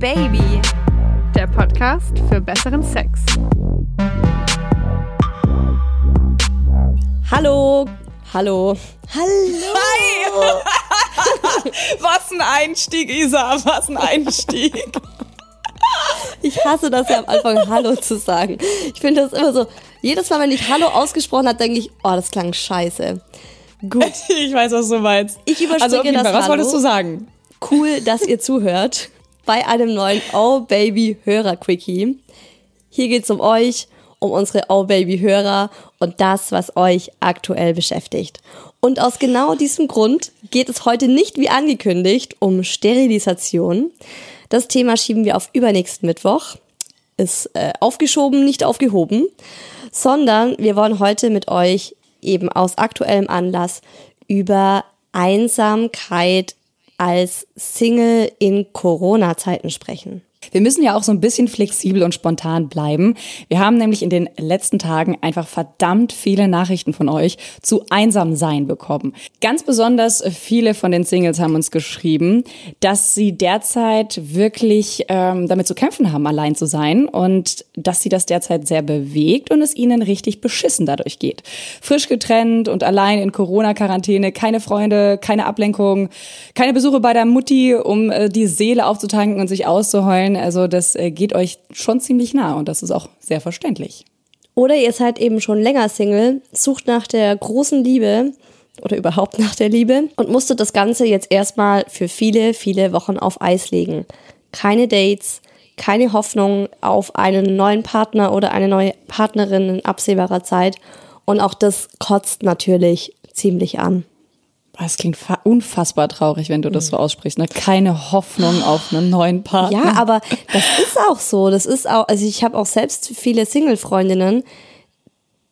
Baby, der Podcast für besseren Sex. Hallo, hallo, hallo. Hi! Was ein Einstieg, Isa, was ein Einstieg. Ich hasse das ja am Anfang, Hallo zu sagen. Ich finde das immer so, jedes Mal, wenn ich Hallo ausgesprochen habe, denke ich, oh, das klang scheiße. Gut. Ich weiß, was du meinst. Ich überspringe also das Fall, was Hallo. wolltest du sagen? Cool, dass ihr zuhört bei einem neuen Oh Baby Hörer Quickie. Hier geht's um euch, um unsere Oh Baby Hörer und das, was euch aktuell beschäftigt. Und aus genau diesem Grund geht es heute nicht wie angekündigt um Sterilisation. Das Thema schieben wir auf übernächsten Mittwoch. Ist äh, aufgeschoben, nicht aufgehoben, sondern wir wollen heute mit euch eben aus aktuellem Anlass über Einsamkeit als Single in Corona-Zeiten sprechen. Wir müssen ja auch so ein bisschen flexibel und spontan bleiben. Wir haben nämlich in den letzten Tagen einfach verdammt viele Nachrichten von euch zu Einsamsein bekommen. Ganz besonders viele von den Singles haben uns geschrieben, dass sie derzeit wirklich ähm, damit zu kämpfen haben, allein zu sein und dass sie das derzeit sehr bewegt und es ihnen richtig beschissen dadurch geht. Frisch getrennt und allein in Corona-Quarantäne, keine Freunde, keine Ablenkung, keine Besuche bei der Mutti, um äh, die Seele aufzutanken und sich auszuheulen. Also das äh, geht euch schon ziemlich nah und das ist auch sehr verständlich. Oder ihr seid eben schon länger Single, sucht nach der großen Liebe oder überhaupt nach der Liebe und musstet das Ganze jetzt erstmal für viele, viele Wochen auf Eis legen. Keine Dates, keine Hoffnung auf einen neuen Partner oder eine neue Partnerin in absehbarer Zeit. Und auch das kotzt natürlich ziemlich an. Das klingt fa- unfassbar traurig, wenn du das so aussprichst. Ne? Keine Hoffnung auf einen neuen Partner. Ja, aber das ist auch so. Das ist auch, also ich habe auch selbst viele Single-Freundinnen.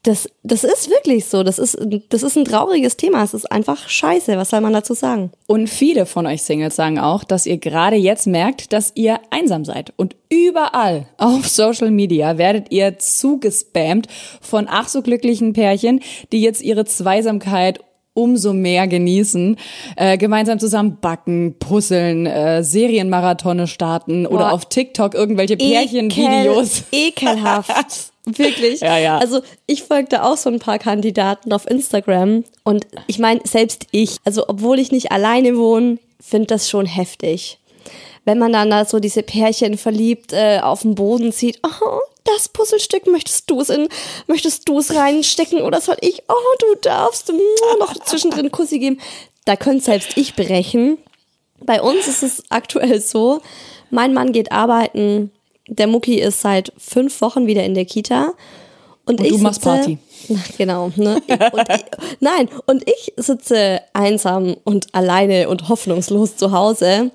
Das, das ist wirklich so. Das ist, das ist ein trauriges Thema. Es ist einfach scheiße. Was soll man dazu sagen? Und viele von euch Singles sagen auch, dass ihr gerade jetzt merkt, dass ihr einsam seid. Und überall auf Social Media werdet ihr zugespammt von ach so glücklichen Pärchen, die jetzt ihre Zweisamkeit umso mehr genießen, äh, gemeinsam zusammen backen, puzzeln, äh, Serienmarathone starten oder Boah. auf TikTok irgendwelche Pärchenvideos. Ekel, ekelhaft. Wirklich. Ja, ja. Also ich folgte auch so ein paar Kandidaten auf Instagram und ich meine, selbst ich, also obwohl ich nicht alleine wohne, finde das schon heftig. Wenn man dann da so diese Pärchen verliebt äh, auf dem Boden sieht, oh, das Puzzlestück möchtest du es in, möchtest du es reinstecken oder soll ich? Oh, du darfst noch zwischendrin Kussi geben. Da könnte selbst ich brechen. Bei uns ist es aktuell so, mein Mann geht arbeiten, der Mucki ist seit fünf Wochen wieder in der Kita. Und, Und ich du machst sitze, Party. Na, genau. Ne? Und ich, nein, und ich sitze einsam und alleine und hoffnungslos zu Hause.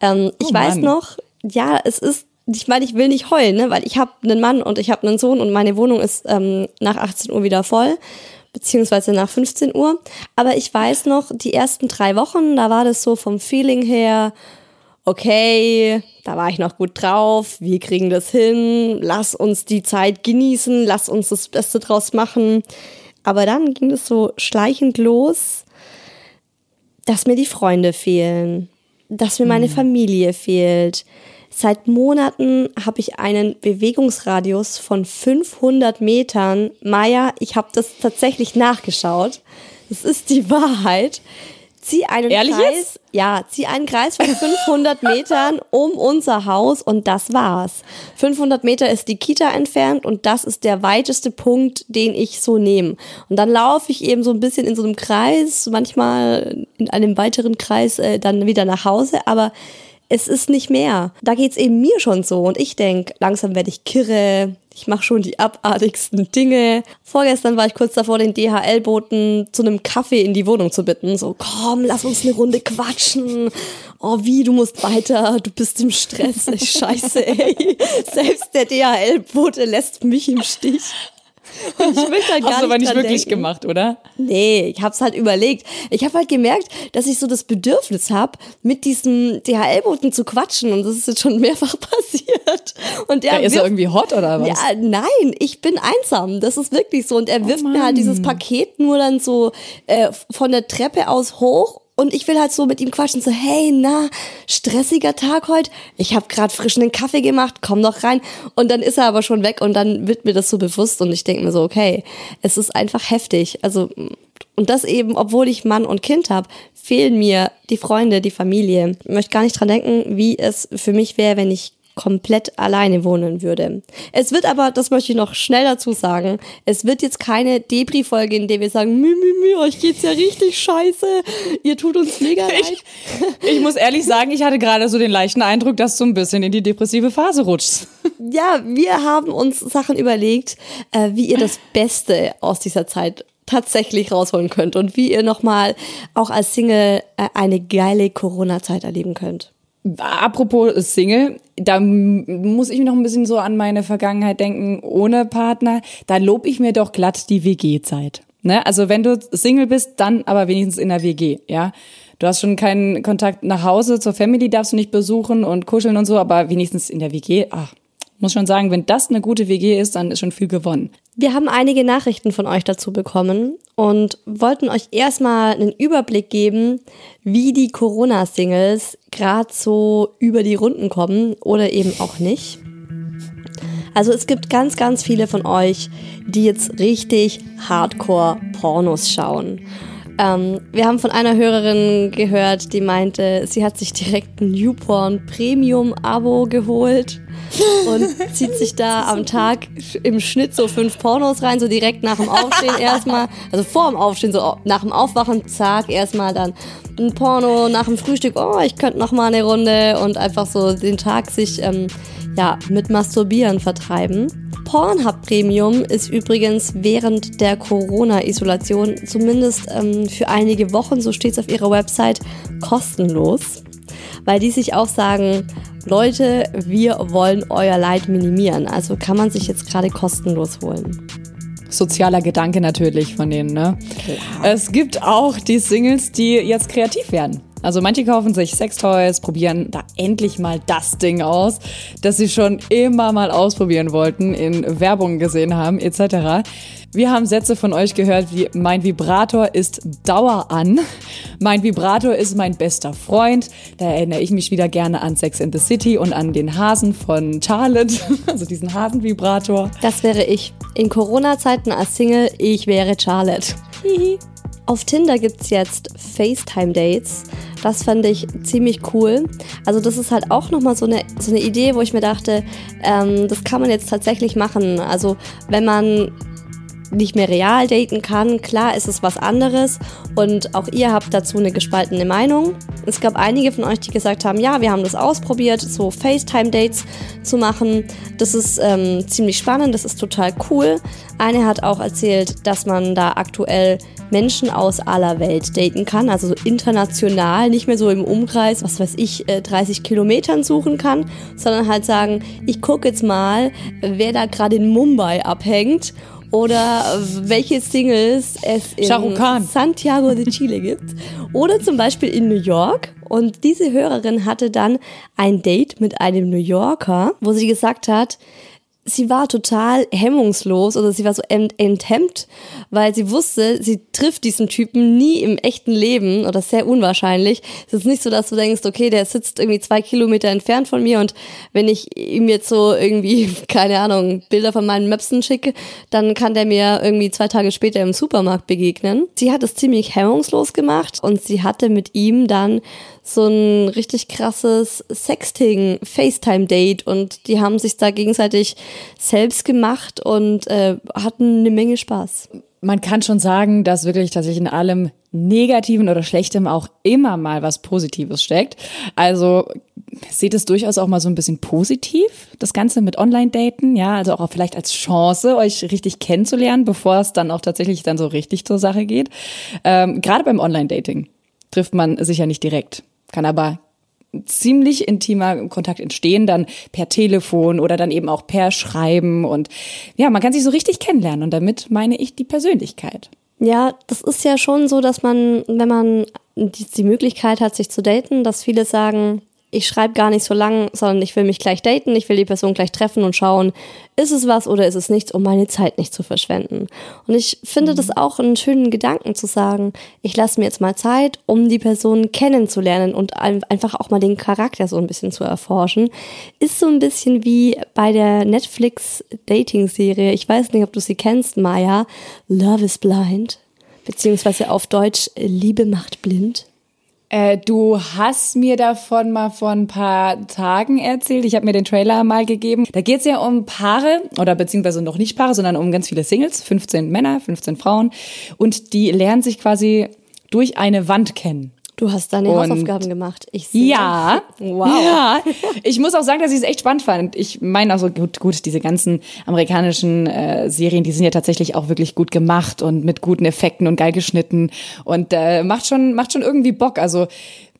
Ähm, ich Oh weiß noch, ja, es ist, ich meine, ich will nicht heulen, ne? weil ich habe einen Mann und ich habe einen Sohn und meine Wohnung ist ähm, nach 18 Uhr wieder voll beziehungsweise nach 15 Uhr. Aber ich weiß noch, die ersten drei Wochen, da war das so vom Feeling her, okay, da war ich noch gut drauf, wir kriegen das hin, lass uns die Zeit genießen, lass uns das Beste draus machen. Aber dann ging es so schleichend los, dass mir die Freunde fehlen, dass mir meine Familie fehlt. Seit Monaten habe ich einen Bewegungsradius von 500 Metern. Maya, ich habe das tatsächlich nachgeschaut. Das ist die Wahrheit. Zieh einen Ehrlich Kreis, jetzt? ja, zieh einen Kreis von 500 Metern um unser Haus und das war's. 500 Meter ist die Kita entfernt und das ist der weiteste Punkt, den ich so nehme. Und dann laufe ich eben so ein bisschen in so einem Kreis, manchmal in einem weiteren Kreis äh, dann wieder nach Hause, aber es ist nicht mehr. Da geht's eben mir schon so und ich denk, langsam werde ich kirre. Ich mache schon die abartigsten Dinge. Vorgestern war ich kurz davor, den DHL-Boten zu einem Kaffee in die Wohnung zu bitten. So, komm, lass uns eine Runde quatschen. Oh, wie, du musst weiter, du bist im Stress. Scheiße, ey. Selbst der DHL-Bote lässt mich im Stich. Und ich möchte halt gar Hast du aber nicht wirklich denken. gemacht, oder? Nee, ich hab's halt überlegt. Ich habe halt gemerkt, dass ich so das Bedürfnis habe, mit diesem DHL-Boten zu quatschen und das ist jetzt schon mehrfach passiert. Und der Ja, ist er irgendwie hot oder was? ja, nein, ich bin einsam. Das ist wirklich so. Und er wirft mir halt dieses Paket nur dann so äh, von der Treppe aus hoch und ich will halt so mit ihm quatschen, so, hey, na, stressiger Tag heute. Ich habe gerade frisch einen Kaffee gemacht, komm doch rein. Und dann ist er aber schon weg und dann wird mir das so bewusst und ich denke mir so, okay, es ist einfach heftig. Also, und das eben, obwohl ich Mann und Kind habe, fehlen mir die Freunde, die Familie. Ich möchte gar nicht dran denken, wie es für mich wäre, wenn ich komplett alleine wohnen würde. Es wird aber, das möchte ich noch schnell dazu sagen, es wird jetzt keine Debris-Folge, in der wir sagen, mü, mü, mü, euch geht's ja richtig scheiße, ihr tut uns mega leid. Ich, ich muss ehrlich sagen, ich hatte gerade so den leichten Eindruck, dass du ein bisschen in die depressive Phase rutschst. Ja, wir haben uns Sachen überlegt, äh, wie ihr das Beste aus dieser Zeit tatsächlich rausholen könnt und wie ihr nochmal auch als Single äh, eine geile Corona-Zeit erleben könnt. Apropos Single, da muss ich noch ein bisschen so an meine Vergangenheit denken, ohne Partner. Da lob ich mir doch glatt die WG-Zeit. Ne? Also wenn du Single bist, dann aber wenigstens in der WG, ja. Du hast schon keinen Kontakt nach Hause, zur Family darfst du nicht besuchen und kuscheln und so, aber wenigstens in der WG, ach, muss schon sagen, wenn das eine gute WG ist, dann ist schon viel gewonnen. Wir haben einige Nachrichten von euch dazu bekommen und wollten euch erstmal einen Überblick geben, wie die Corona-Singles gerade so über die Runden kommen oder eben auch nicht. Also es gibt ganz, ganz viele von euch, die jetzt richtig Hardcore-Pornos schauen. Ähm, wir haben von einer Hörerin gehört, die meinte, sie hat sich direkt ein Newporn Premium Abo geholt und zieht sich da am Tag im Schnitt so fünf Pornos rein, so direkt nach dem Aufstehen erstmal, also vor dem Aufstehen, so nach dem Aufwachen, zack, erstmal dann ein Porno, nach dem Frühstück, oh, ich könnte noch mal eine Runde und einfach so den Tag sich ähm, ja mit Masturbieren vertreiben. Pornhub Premium ist übrigens während der Corona-Isolation zumindest ähm, für einige Wochen, so steht es auf ihrer Website, kostenlos, weil die sich auch sagen, Leute, wir wollen euer Leid minimieren. Also kann man sich jetzt gerade kostenlos holen. Sozialer Gedanke natürlich von denen, ne? Klar. Es gibt auch die Singles, die jetzt kreativ werden. Also manche kaufen sich Sextoys, probieren da endlich mal das Ding aus, das sie schon immer mal ausprobieren wollten, in Werbung gesehen haben etc. Wir haben Sätze von euch gehört wie mein Vibrator ist Dauer an, mein Vibrator ist mein bester Freund. Da erinnere ich mich wieder gerne an Sex in the City und an den Hasen von Charlotte, also diesen Hasenvibrator. Das wäre ich. In Corona-Zeiten als Single, ich wäre Charlotte. Auf Tinder gibt's jetzt FaceTime-Dates. Das fand ich ziemlich cool. Also das ist halt auch nochmal so eine, so eine Idee, wo ich mir dachte, ähm, das kann man jetzt tatsächlich machen. Also wenn man nicht mehr real daten kann. Klar ist es was anderes und auch ihr habt dazu eine gespaltene Meinung. Es gab einige von euch, die gesagt haben, ja, wir haben das ausprobiert, so FaceTime-Dates zu machen. Das ist ähm, ziemlich spannend, das ist total cool. Eine hat auch erzählt, dass man da aktuell Menschen aus aller Welt daten kann, also so international, nicht mehr so im Umkreis, was weiß ich, 30 äh, Kilometern suchen kann, sondern halt sagen, ich gucke jetzt mal, wer da gerade in Mumbai abhängt oder welche Singles es in Santiago de Chile gibt oder zum Beispiel in New York. Und diese Hörerin hatte dann ein Date mit einem New Yorker, wo sie gesagt hat, sie war total hemmungslos oder sie war so ent enthemmt, weil sie wusste, sie trifft diesen Typen nie im echten Leben oder sehr unwahrscheinlich. Es ist nicht so, dass du denkst, okay, der sitzt irgendwie zwei Kilometer entfernt von mir und wenn ich ihm jetzt so irgendwie, keine Ahnung, Bilder von meinen Möpsen schicke, dann kann der mir irgendwie zwei Tage später im Supermarkt begegnen. Sie hat es ziemlich hemmungslos gemacht und sie hatte mit ihm dann so ein richtig krasses Sexting, FaceTime-Date und die haben sich da gegenseitig selbst gemacht und äh, hatten eine Menge Spaß. Man kann schon sagen, dass wirklich tatsächlich in allem Negativen oder Schlechtem auch immer mal was Positives steckt. Also seht es durchaus auch mal so ein bisschen positiv, das Ganze mit Online-Daten, ja, also auch vielleicht als Chance, euch richtig kennenzulernen, bevor es dann auch tatsächlich dann so richtig zur Sache geht. Ähm, Gerade beim Online-Dating trifft man sich ja nicht direkt kann aber ziemlich intimer Kontakt entstehen, dann per Telefon oder dann eben auch per Schreiben und ja, man kann sich so richtig kennenlernen und damit meine ich die Persönlichkeit. Ja, das ist ja schon so, dass man, wenn man die, die Möglichkeit hat, sich zu daten, dass viele sagen, ich schreibe gar nicht so lang, sondern ich will mich gleich daten, ich will die Person gleich treffen und schauen, ist es was oder ist es nichts, um meine Zeit nicht zu verschwenden. Und ich finde mhm. das auch einen schönen Gedanken zu sagen, ich lasse mir jetzt mal Zeit, um die Person kennenzulernen und einfach auch mal den Charakter so ein bisschen zu erforschen. Ist so ein bisschen wie bei der Netflix Dating-Serie, ich weiß nicht, ob du sie kennst, Maya, Love is Blind, beziehungsweise auf Deutsch Liebe macht blind. Äh, du hast mir davon mal vor ein paar Tagen erzählt. Ich habe mir den Trailer mal gegeben. Da geht es ja um Paare oder beziehungsweise noch nicht Paare, sondern um ganz viele Singles, 15 Männer, 15 Frauen. Und die lernen sich quasi durch eine Wand kennen. Du hast deine und Hausaufgaben gemacht. Ich sehe. Ja. Wow. Ja. Ich muss auch sagen, dass ich es echt spannend fand. Ich meine auch so, gut, gut, diese ganzen amerikanischen äh, Serien, die sind ja tatsächlich auch wirklich gut gemacht und mit guten Effekten und geil geschnitten und äh, macht schon, macht schon irgendwie Bock. Also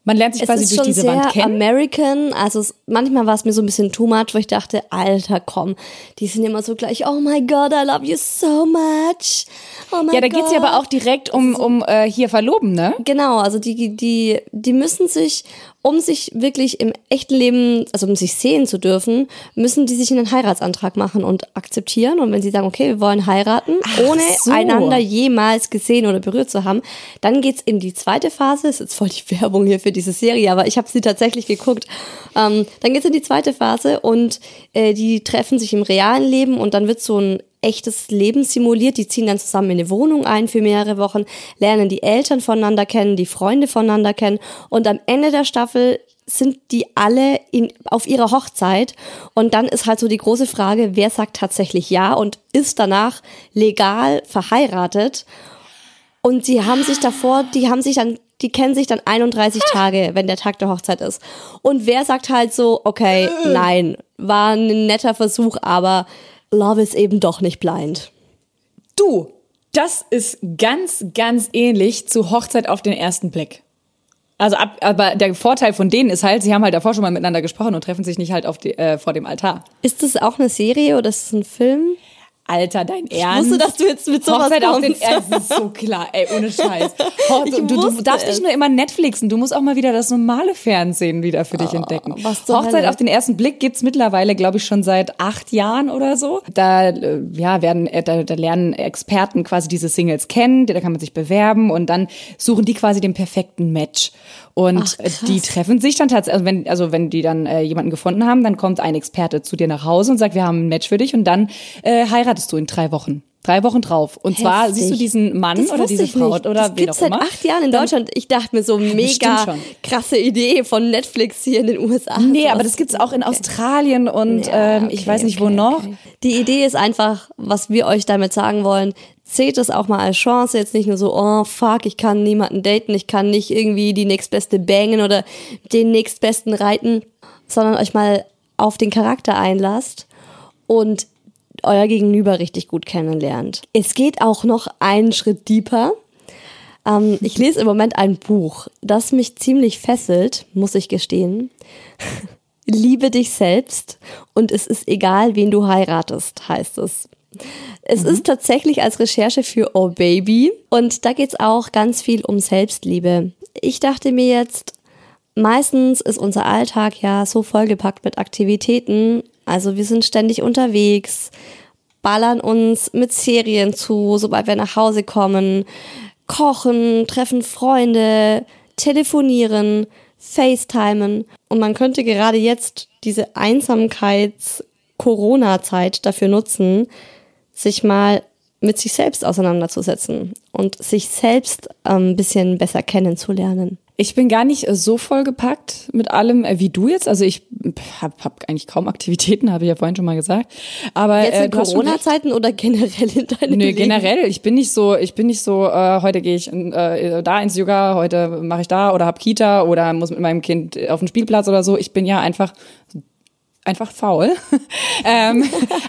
man lernt sich es quasi durch diese Wand kennen. American, also es, manchmal war es mir so ein bisschen too much, wo ich dachte, Alter, komm, die sind immer so gleich, oh my God, I love you so much. Oh my ja, da geht's ja aber auch direkt um, um äh, hier verloben, ne? Genau, also die, die, die müssen sich um sich wirklich im echten Leben, also um sich sehen zu dürfen, müssen die sich einen Heiratsantrag machen und akzeptieren. Und wenn sie sagen, okay, wir wollen heiraten, Ach ohne so. einander jemals gesehen oder berührt zu haben, dann geht's in die zweite Phase. ist jetzt voll die Werbung hier für diese Serie, aber ich habe sie tatsächlich geguckt. Ähm, dann geht's in die zweite Phase und äh, die treffen sich im realen Leben und dann wird so ein echtes Leben simuliert. Die ziehen dann zusammen in eine Wohnung ein für mehrere Wochen, lernen die Eltern voneinander kennen, die Freunde voneinander kennen. Und am Ende der Staffel sind die alle in, auf ihrer Hochzeit. Und dann ist halt so die große Frage, wer sagt tatsächlich ja und ist danach legal verheiratet? Und sie haben sich davor, die haben sich dann, die kennen sich dann 31 Tage, wenn der Tag der Hochzeit ist. Und wer sagt halt so, okay, nein, war ein netter Versuch, aber Love is eben doch nicht blind. Du, das ist ganz, ganz ähnlich zu Hochzeit auf den ersten Blick. Also ab, aber der Vorteil von denen ist halt, sie haben halt davor schon mal miteinander gesprochen und treffen sich nicht halt auf die, äh, vor dem Altar. Ist das auch eine Serie oder ist das ein Film? Alter, dein Ernst? Ich wusste, dass du jetzt mit sowas Hochzeit kommst. auf den Ernst ist so klar, ey, ohne Scheiß. du, du, du darfst nicht nur immer Netflixen, du musst auch mal wieder das normale Fernsehen wieder für dich oh, entdecken. Hochzeit Hölle? auf den ersten Blick gibt's mittlerweile, glaube ich, schon seit acht Jahren oder so. Da, äh, ja, werden, äh, da, da lernen Experten quasi diese Singles kennen, da kann man sich bewerben und dann suchen die quasi den perfekten Match. Und Ach, die treffen sich dann tatsächlich, also wenn, also wenn die dann äh, jemanden gefunden haben, dann kommt ein Experte zu dir nach Hause und sagt, wir haben ein Match für dich und dann äh, heiratest du in drei Wochen. Drei Wochen drauf. Und Heftig. zwar siehst du diesen Mann das oder diese Frau nicht. oder das gibt's seit acht Jahren in Deutschland. Ich dachte mir so mega krasse Idee von Netflix hier in den USA. Nee, aber das gibt's auch in Australien und ja, ähm, ich weiß nicht okay, wo noch. Okay. Die Idee ist einfach, was wir euch damit sagen wollen. Seht es auch mal als Chance, jetzt nicht nur so, oh fuck, ich kann niemanden daten, ich kann nicht irgendwie die nächstbeste bangen oder den nächstbesten reiten, sondern euch mal auf den Charakter einlasst und euer Gegenüber richtig gut kennenlernt. Es geht auch noch einen Schritt deeper. Ähm, ich lese im Moment ein Buch, das mich ziemlich fesselt, muss ich gestehen. Liebe dich selbst und es ist egal, wen du heiratest, heißt es. Es mhm. ist tatsächlich als Recherche für Oh Baby und da geht es auch ganz viel um Selbstliebe. Ich dachte mir jetzt, meistens ist unser Alltag ja so vollgepackt mit Aktivitäten also wir sind ständig unterwegs, ballern uns mit Serien zu, sobald wir nach Hause kommen, kochen, treffen Freunde, telefonieren, FaceTimen. Und man könnte gerade jetzt diese Einsamkeits-Corona-Zeit dafür nutzen, sich mal mit sich selbst auseinanderzusetzen und sich selbst ein ähm, bisschen besser kennenzulernen. Ich bin gar nicht so vollgepackt mit allem äh, wie du jetzt. Also ich habe hab eigentlich kaum Aktivitäten, habe ich ja vorhin schon mal gesagt. Aber jetzt in äh, Corona-Zeiten oder generell in deinem Nö, generell. Ich bin nicht so, ich bin nicht so. Äh, heute gehe ich äh, da ins Yoga, heute mache ich da oder hab Kita oder muss mit meinem Kind auf den Spielplatz oder so. Ich bin ja einfach einfach faul. ähm,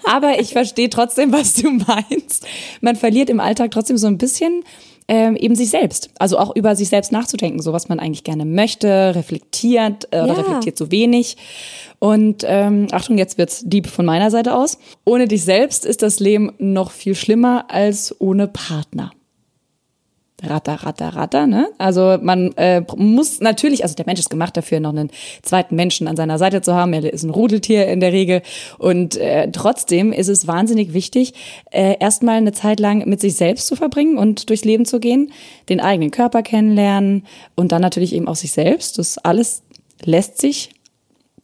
aber ich verstehe trotzdem, was du meinst. Man verliert im Alltag trotzdem so ein bisschen ähm, eben sich selbst. Also auch über sich selbst nachzudenken, so was man eigentlich gerne möchte, reflektiert äh, oder ja. reflektiert so wenig. Und ähm, Achtung, jetzt wird's deep von meiner Seite aus. Ohne dich selbst ist das Leben noch viel schlimmer als ohne Partner. Ratter, ratter, ratter. Ne? Also man äh, muss natürlich, also der Mensch ist gemacht dafür, noch einen zweiten Menschen an seiner Seite zu haben. Er ist ein Rudeltier in der Regel. Und äh, trotzdem ist es wahnsinnig wichtig, äh, erstmal eine Zeit lang mit sich selbst zu verbringen und durchs Leben zu gehen, den eigenen Körper kennenlernen und dann natürlich eben auch sich selbst. Das alles lässt sich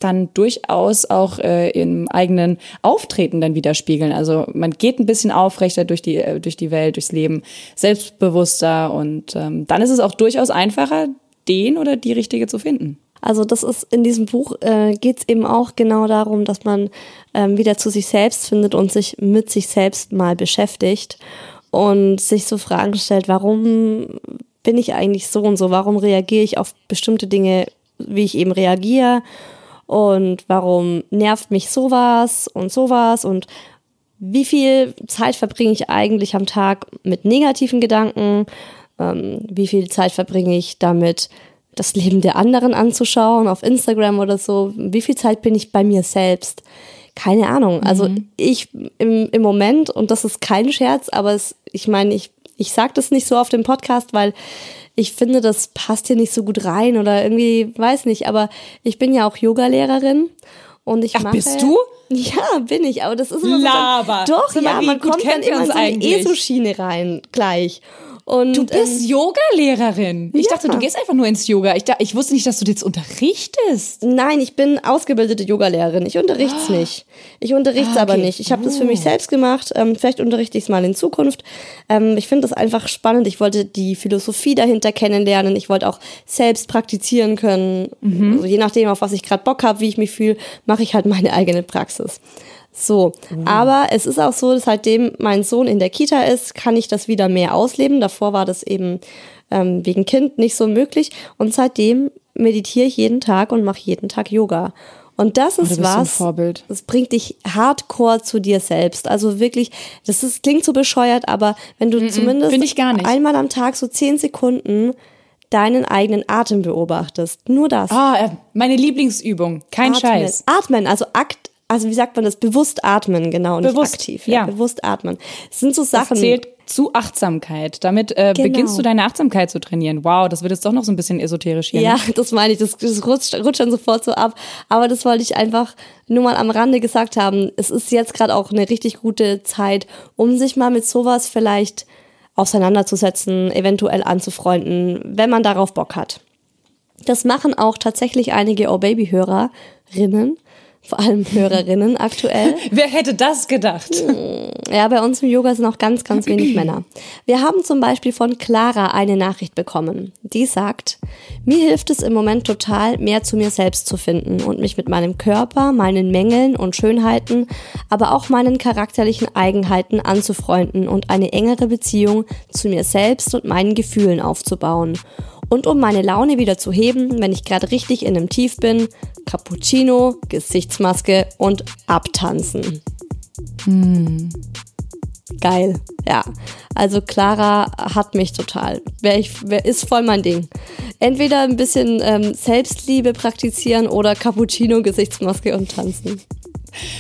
dann durchaus auch äh, im eigenen Auftreten dann widerspiegeln. Also man geht ein bisschen aufrechter durch die, äh, durch die Welt, durchs Leben, selbstbewusster und ähm, dann ist es auch durchaus einfacher, den oder die Richtige zu finden. Also das ist in diesem Buch äh, geht es eben auch genau darum, dass man ähm, wieder zu sich selbst findet und sich mit sich selbst mal beschäftigt und sich so Fragen stellt, warum bin ich eigentlich so und so, warum reagiere ich auf bestimmte Dinge, wie ich eben reagiere und warum nervt mich sowas und sowas und wie viel Zeit verbringe ich eigentlich am Tag mit negativen Gedanken, ähm, wie viel Zeit verbringe ich damit, das Leben der anderen anzuschauen auf Instagram oder so, wie viel Zeit bin ich bei mir selbst. Keine Ahnung. Also mhm. ich im, im Moment, und das ist kein Scherz, aber es, ich meine, ich, ich sage das nicht so auf dem Podcast, weil ich finde, das passt hier nicht so gut rein oder irgendwie, weiß nicht, aber ich bin ja auch Yogalehrerin und ich Ach, mache. bist du? Ja, bin ich, aber das ist immer Laber. so. Doch, ja, man kommt dann immer so in die ESO-Schiene rein, gleich. Und, du bist ähm, Yoga-Lehrerin. Ich ja. dachte, du gehst einfach nur ins Yoga. Ich, ich wusste nicht, dass du jetzt unterrichtest. Nein, ich bin ausgebildete Yoga-Lehrerin. Ich unterrichte es oh. nicht. Ich unterrichte es ah, okay. aber nicht. Ich habe oh. das für mich oh. selbst gemacht. Ähm, vielleicht unterrichte ich es mal in Zukunft. Ähm, ich finde das einfach spannend. Ich wollte die Philosophie dahinter kennenlernen. Ich wollte auch selbst praktizieren können. Mhm. Also je nachdem, auf was ich gerade Bock habe, wie ich mich fühle, mache ich halt meine eigene Praxis. So, mhm. aber es ist auch so, seitdem mein Sohn in der Kita ist, kann ich das wieder mehr ausleben. Davor war das eben ähm, wegen Kind nicht so möglich. Und seitdem meditiere ich jeden Tag und mache jeden Tag Yoga. Und das ist oh, was, Vorbild. das bringt dich hardcore zu dir selbst. Also wirklich, das ist, klingt so bescheuert, aber wenn du mm -mm, zumindest einmal am Tag so zehn Sekunden deinen eigenen Atem beobachtest. Nur das. Ah, meine Lieblingsübung. Kein Atmen. Scheiß. Atmen, also Akt also wie sagt man das, bewusst atmen, genau, nicht bewusst, aktiv. Ja. ja. Bewusst atmen. Das sind so Sachen. Das zählt zu Achtsamkeit. Damit äh, genau. beginnst du deine Achtsamkeit zu trainieren. Wow, das wird jetzt doch noch so ein bisschen esoterisch hier. Ja, ne? das meine ich, das, das rutscht, rutscht dann sofort so ab. Aber das wollte ich einfach nur mal am Rande gesagt haben. Es ist jetzt gerade auch eine richtig gute Zeit, um sich mal mit sowas vielleicht auseinanderzusetzen, eventuell anzufreunden, wenn man darauf Bock hat. Das machen auch tatsächlich einige Oh Baby Hörerinnen vor allem Hörerinnen aktuell. Wer hätte das gedacht? Ja, bei uns im Yoga sind auch ganz, ganz wenig Männer. Wir haben zum Beispiel von Clara eine Nachricht bekommen. Die sagt, mir hilft es im Moment total, mehr zu mir selbst zu finden und mich mit meinem Körper, meinen Mängeln und Schönheiten, aber auch meinen charakterlichen Eigenheiten anzufreunden und eine engere Beziehung zu mir selbst und meinen Gefühlen aufzubauen. Und um meine Laune wieder zu heben, wenn ich gerade richtig in einem Tief bin, Cappuccino, Gesichtsmaske und abtanzen. Hm. Geil, ja. Also Clara hat mich total. Wer, ich, wer ist voll mein Ding. Entweder ein bisschen ähm, Selbstliebe praktizieren oder Cappuccino, Gesichtsmaske und tanzen.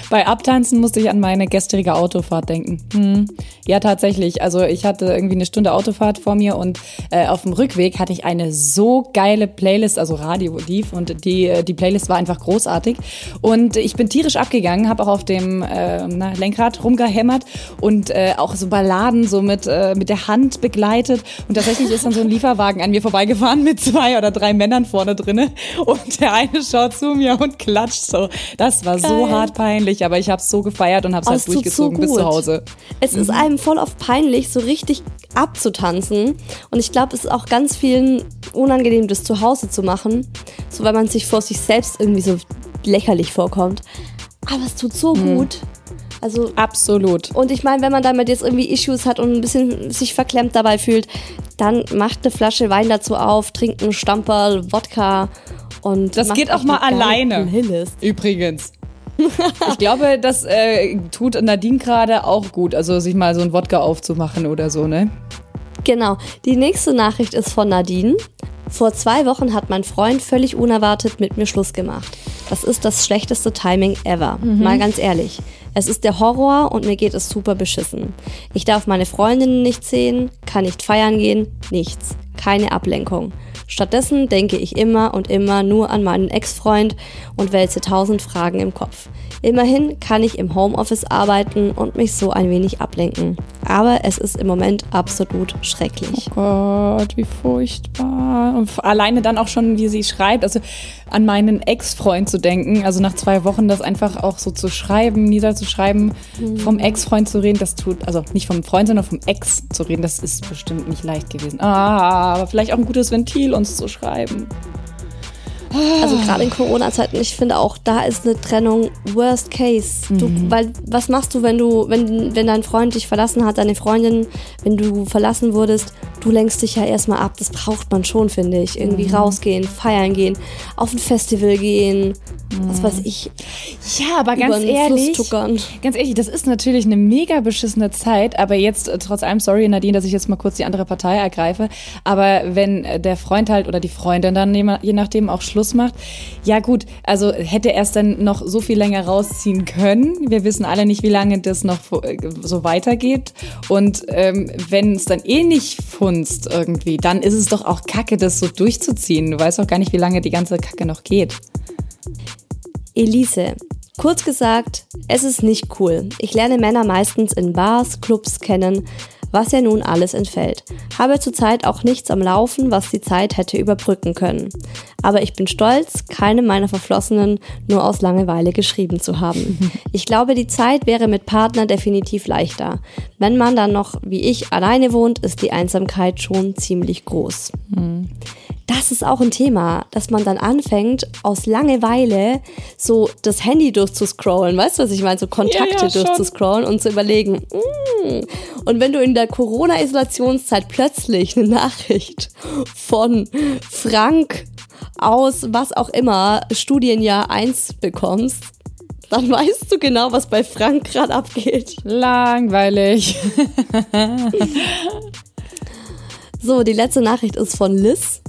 Bei Abtanzen musste ich an meine gestrige Autofahrt denken. Hm. Ja, tatsächlich. Also ich hatte irgendwie eine Stunde Autofahrt vor mir und äh, auf dem Rückweg hatte ich eine so geile Playlist, also Radio lief und die, äh, die Playlist war einfach großartig. Und ich bin tierisch abgegangen, habe auch auf dem äh, na, Lenkrad rumgehämmert und äh, auch so Balladen so mit, äh, mit der Hand begleitet. Und tatsächlich ist dann so ein Lieferwagen an mir vorbeigefahren mit zwei oder drei Männern vorne drinne und der eine schaut zu mir und klatscht so. Das war Geil. so hart peinlich, aber ich habe es so gefeiert und habe es halt durchgezogen so bis zu Hause. Es mhm. ist einem voll oft peinlich, so richtig abzutanzen. Und ich glaube, es ist auch ganz vielen unangenehm, das zu Hause zu machen. So weil man sich vor sich selbst irgendwie so lächerlich vorkommt. Aber es tut so mhm. gut. Also absolut. Und ich meine, wenn man damit jetzt irgendwie Issues hat und ein bisschen sich verklemmt dabei fühlt, dann macht eine Flasche Wein dazu auf, trinkt einen Stamperl, Wodka und das geht auch mal alleine. Übrigens. ich glaube, das äh, tut Nadine gerade auch gut, also sich mal so ein Wodka aufzumachen oder so, ne? Genau. Die nächste Nachricht ist von Nadine. Vor zwei Wochen hat mein Freund völlig unerwartet mit mir Schluss gemacht. Das ist das schlechteste Timing ever. Mal ganz ehrlich. Es ist der Horror und mir geht es super beschissen. Ich darf meine Freundinnen nicht sehen, kann nicht feiern gehen, nichts. Keine Ablenkung. Stattdessen denke ich immer und immer nur an meinen Ex-Freund und wälze tausend Fragen im Kopf. Immerhin kann ich im Homeoffice arbeiten und mich so ein wenig ablenken. Aber es ist im Moment absolut schrecklich. Oh Gott, wie furchtbar. Und alleine dann auch schon, wie sie schreibt, also an meinen Ex-Freund zu denken, also nach zwei Wochen das einfach auch so zu schreiben, niederzuschreiben, mhm. vom Ex-Freund zu reden, das tut, also nicht vom Freund, sondern vom Ex zu reden, das ist bestimmt nicht leicht gewesen. Ah, aber vielleicht auch ein gutes Ventil, uns zu schreiben. Also gerade in Corona-Zeiten, ich finde auch, da ist eine Trennung worst case. Du, mhm. Weil was machst du, wenn du, wenn, wenn dein Freund dich verlassen hat, deine Freundin, wenn du verlassen wurdest, du lenkst dich ja erstmal ab. Das braucht man schon, finde ich. Irgendwie mhm. rausgehen, feiern gehen, auf ein Festival gehen, mhm. was weiß ich. Ja, aber ganz ehrlich, ganz ehrlich, das ist natürlich eine mega beschissene Zeit, aber jetzt äh, trotz allem, sorry Nadine, dass ich jetzt mal kurz die andere Partei ergreife, aber wenn der Freund halt oder die Freundin dann je nachdem auch Schluss macht. Ja gut, also hätte er es dann noch so viel länger rausziehen können. Wir wissen alle nicht, wie lange das noch äh, so weitergeht. Und ähm, wenn es dann eh nicht funzt irgendwie, dann ist es doch auch kacke, das so durchzuziehen. Du weißt auch gar nicht, wie lange die ganze Kacke noch geht. Elise, Kurz gesagt, es ist nicht cool. Ich lerne Männer meistens in Bars, Clubs kennen, was ja nun alles entfällt. Habe zurzeit auch nichts am Laufen, was die Zeit hätte überbrücken können. Aber ich bin stolz, keine meiner Verflossenen nur aus Langeweile geschrieben zu haben. Ich glaube, die Zeit wäre mit Partner definitiv leichter. Wenn man dann noch, wie ich, alleine wohnt, ist die Einsamkeit schon ziemlich groß. Mhm das ist auch ein Thema, dass man dann anfängt, aus Langeweile so das Handy durchzuscrollen. Weißt du, was ich meine? So Kontakte ja, ja, durchzuscrollen und zu überlegen. Mm. Und wenn du in der Corona-Isolationszeit plötzlich eine Nachricht von Frank aus was auch immer Studienjahr 1 bekommst, dann weißt du genau, was bei Frank gerade abgeht. Langweilig. so, die letzte Nachricht ist von Liz.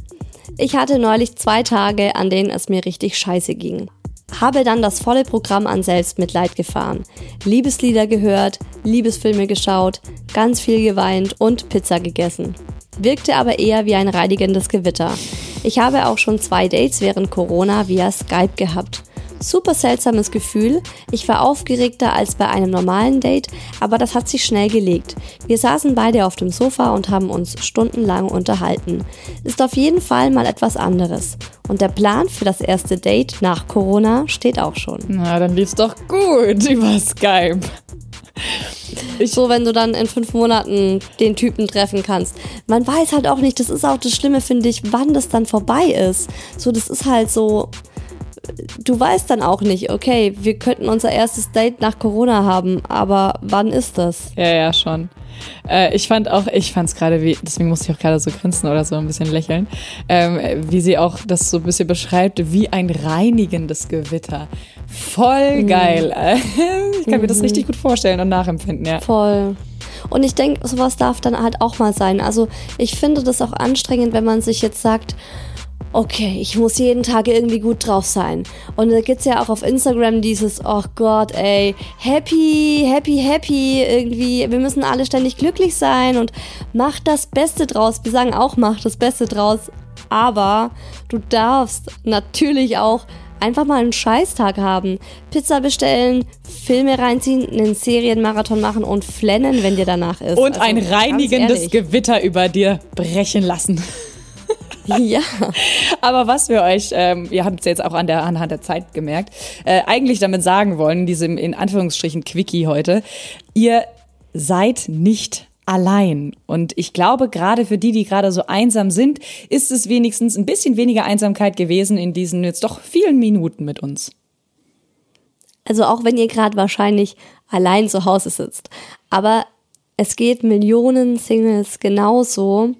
Ich hatte neulich zwei Tage, an denen es mir richtig scheiße ging. Habe dann das volle Programm an Selbstmitleid gefahren. Liebeslieder gehört, Liebesfilme geschaut, ganz viel geweint und Pizza gegessen. Wirkte aber eher wie ein reinigendes Gewitter. Ich habe auch schon zwei Dates während Corona via Skype gehabt. Super seltsames Gefühl. Ich war aufgeregter als bei einem normalen Date, aber das hat sich schnell gelegt. Wir saßen beide auf dem Sofa und haben uns stundenlang unterhalten. Ist auf jeden Fall mal etwas anderes. Und der Plan für das erste Date nach Corona steht auch schon. Na, dann lief's doch gut über Skype. Ich so, wenn du dann in fünf Monaten den Typen treffen kannst. Man weiß halt auch nicht, das ist auch das Schlimme, finde ich, wann das dann vorbei ist. So, das ist halt so, du weißt dann auch nicht, okay, wir könnten unser erstes Date nach Corona haben, aber wann ist das? Ja, ja, schon. Äh, ich fand auch, ich fand es gerade wie, deswegen musste ich auch gerade so grinsen oder so ein bisschen lächeln, ähm, wie sie auch das so ein bisschen beschreibt, wie ein reinigendes Gewitter. Voll mhm. geil. ich kann mhm. mir das mhm. richtig gut vorstellen und nachempfinden, ja. Voll. Und ich denke, sowas darf dann halt auch mal sein. Also ich finde das auch anstrengend, wenn man sich jetzt sagt, okay, ich muss jeden Tag irgendwie gut drauf sein. Und da gibt's ja auch auf Instagram dieses, oh Gott, ey, happy, happy, happy, irgendwie, wir müssen alle ständig glücklich sein und mach das Beste draus. Wir sagen auch, mach das Beste draus. Aber du darfst natürlich auch einfach mal einen Scheißtag haben. Pizza bestellen, Filme reinziehen, einen Serienmarathon machen und flennen, wenn dir danach ist. Und also, ein reinigendes Gewitter über dir brechen lassen. Ja. Aber was wir euch, ähm, ihr habt es jetzt auch an der, anhand der Zeit gemerkt, äh, eigentlich damit sagen wollen, diesem in Anführungsstrichen Quickie heute, ihr seid nicht allein. Und ich glaube, gerade für die, die gerade so einsam sind, ist es wenigstens ein bisschen weniger Einsamkeit gewesen in diesen jetzt doch vielen Minuten mit uns. Also auch wenn ihr gerade wahrscheinlich allein zu Hause sitzt. Aber es geht Millionen Singles genauso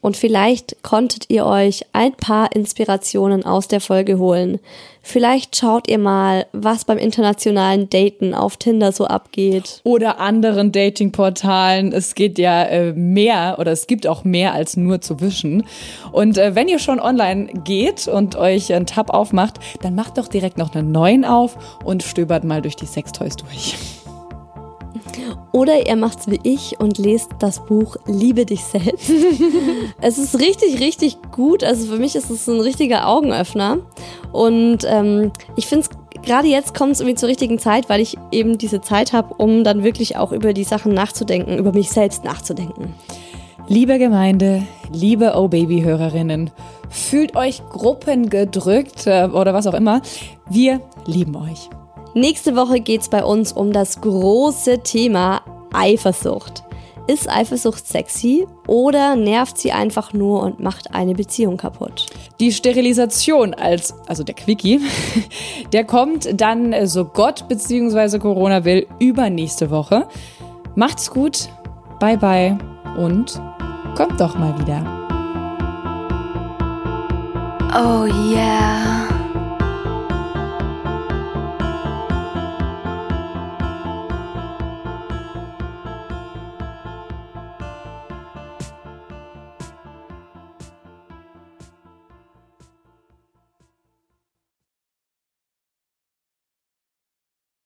Und vielleicht konntet ihr euch ein paar Inspirationen aus der Folge holen. Vielleicht schaut ihr mal, was beim internationalen Daten auf Tinder so abgeht. Oder anderen Datingportalen. Es geht ja äh, mehr oder es gibt auch mehr als nur zu wischen. Und äh, wenn ihr schon online geht und euch einen Tab aufmacht, dann macht doch direkt noch einen neuen auf und stöbert mal durch die Sextoys durch. Oder ihr macht's wie ich und lest das Buch Liebe dich selbst. es ist richtig, richtig gut. Also für mich ist es ein richtiger Augenöffner. Und ähm, ich finde es gerade jetzt kommt es irgendwie zur richtigen Zeit, weil ich eben diese Zeit habe, um dann wirklich auch über die Sachen nachzudenken, über mich selbst nachzudenken. Liebe Gemeinde, liebe Oh Baby Hörerinnen, fühlt euch gruppengedrückt äh, oder was auch immer. Wir lieben euch. Nächste Woche geht es bei uns um das große Thema Eifersucht. Ist Eifersucht sexy oder nervt sie einfach nur und macht eine Beziehung kaputt? Die Sterilisation als, also der Quickie, der kommt dann, äh, so Gott bzw. Corona will, übernächste Woche. Macht's gut, bye bye und kommt doch mal wieder. Oh yeah.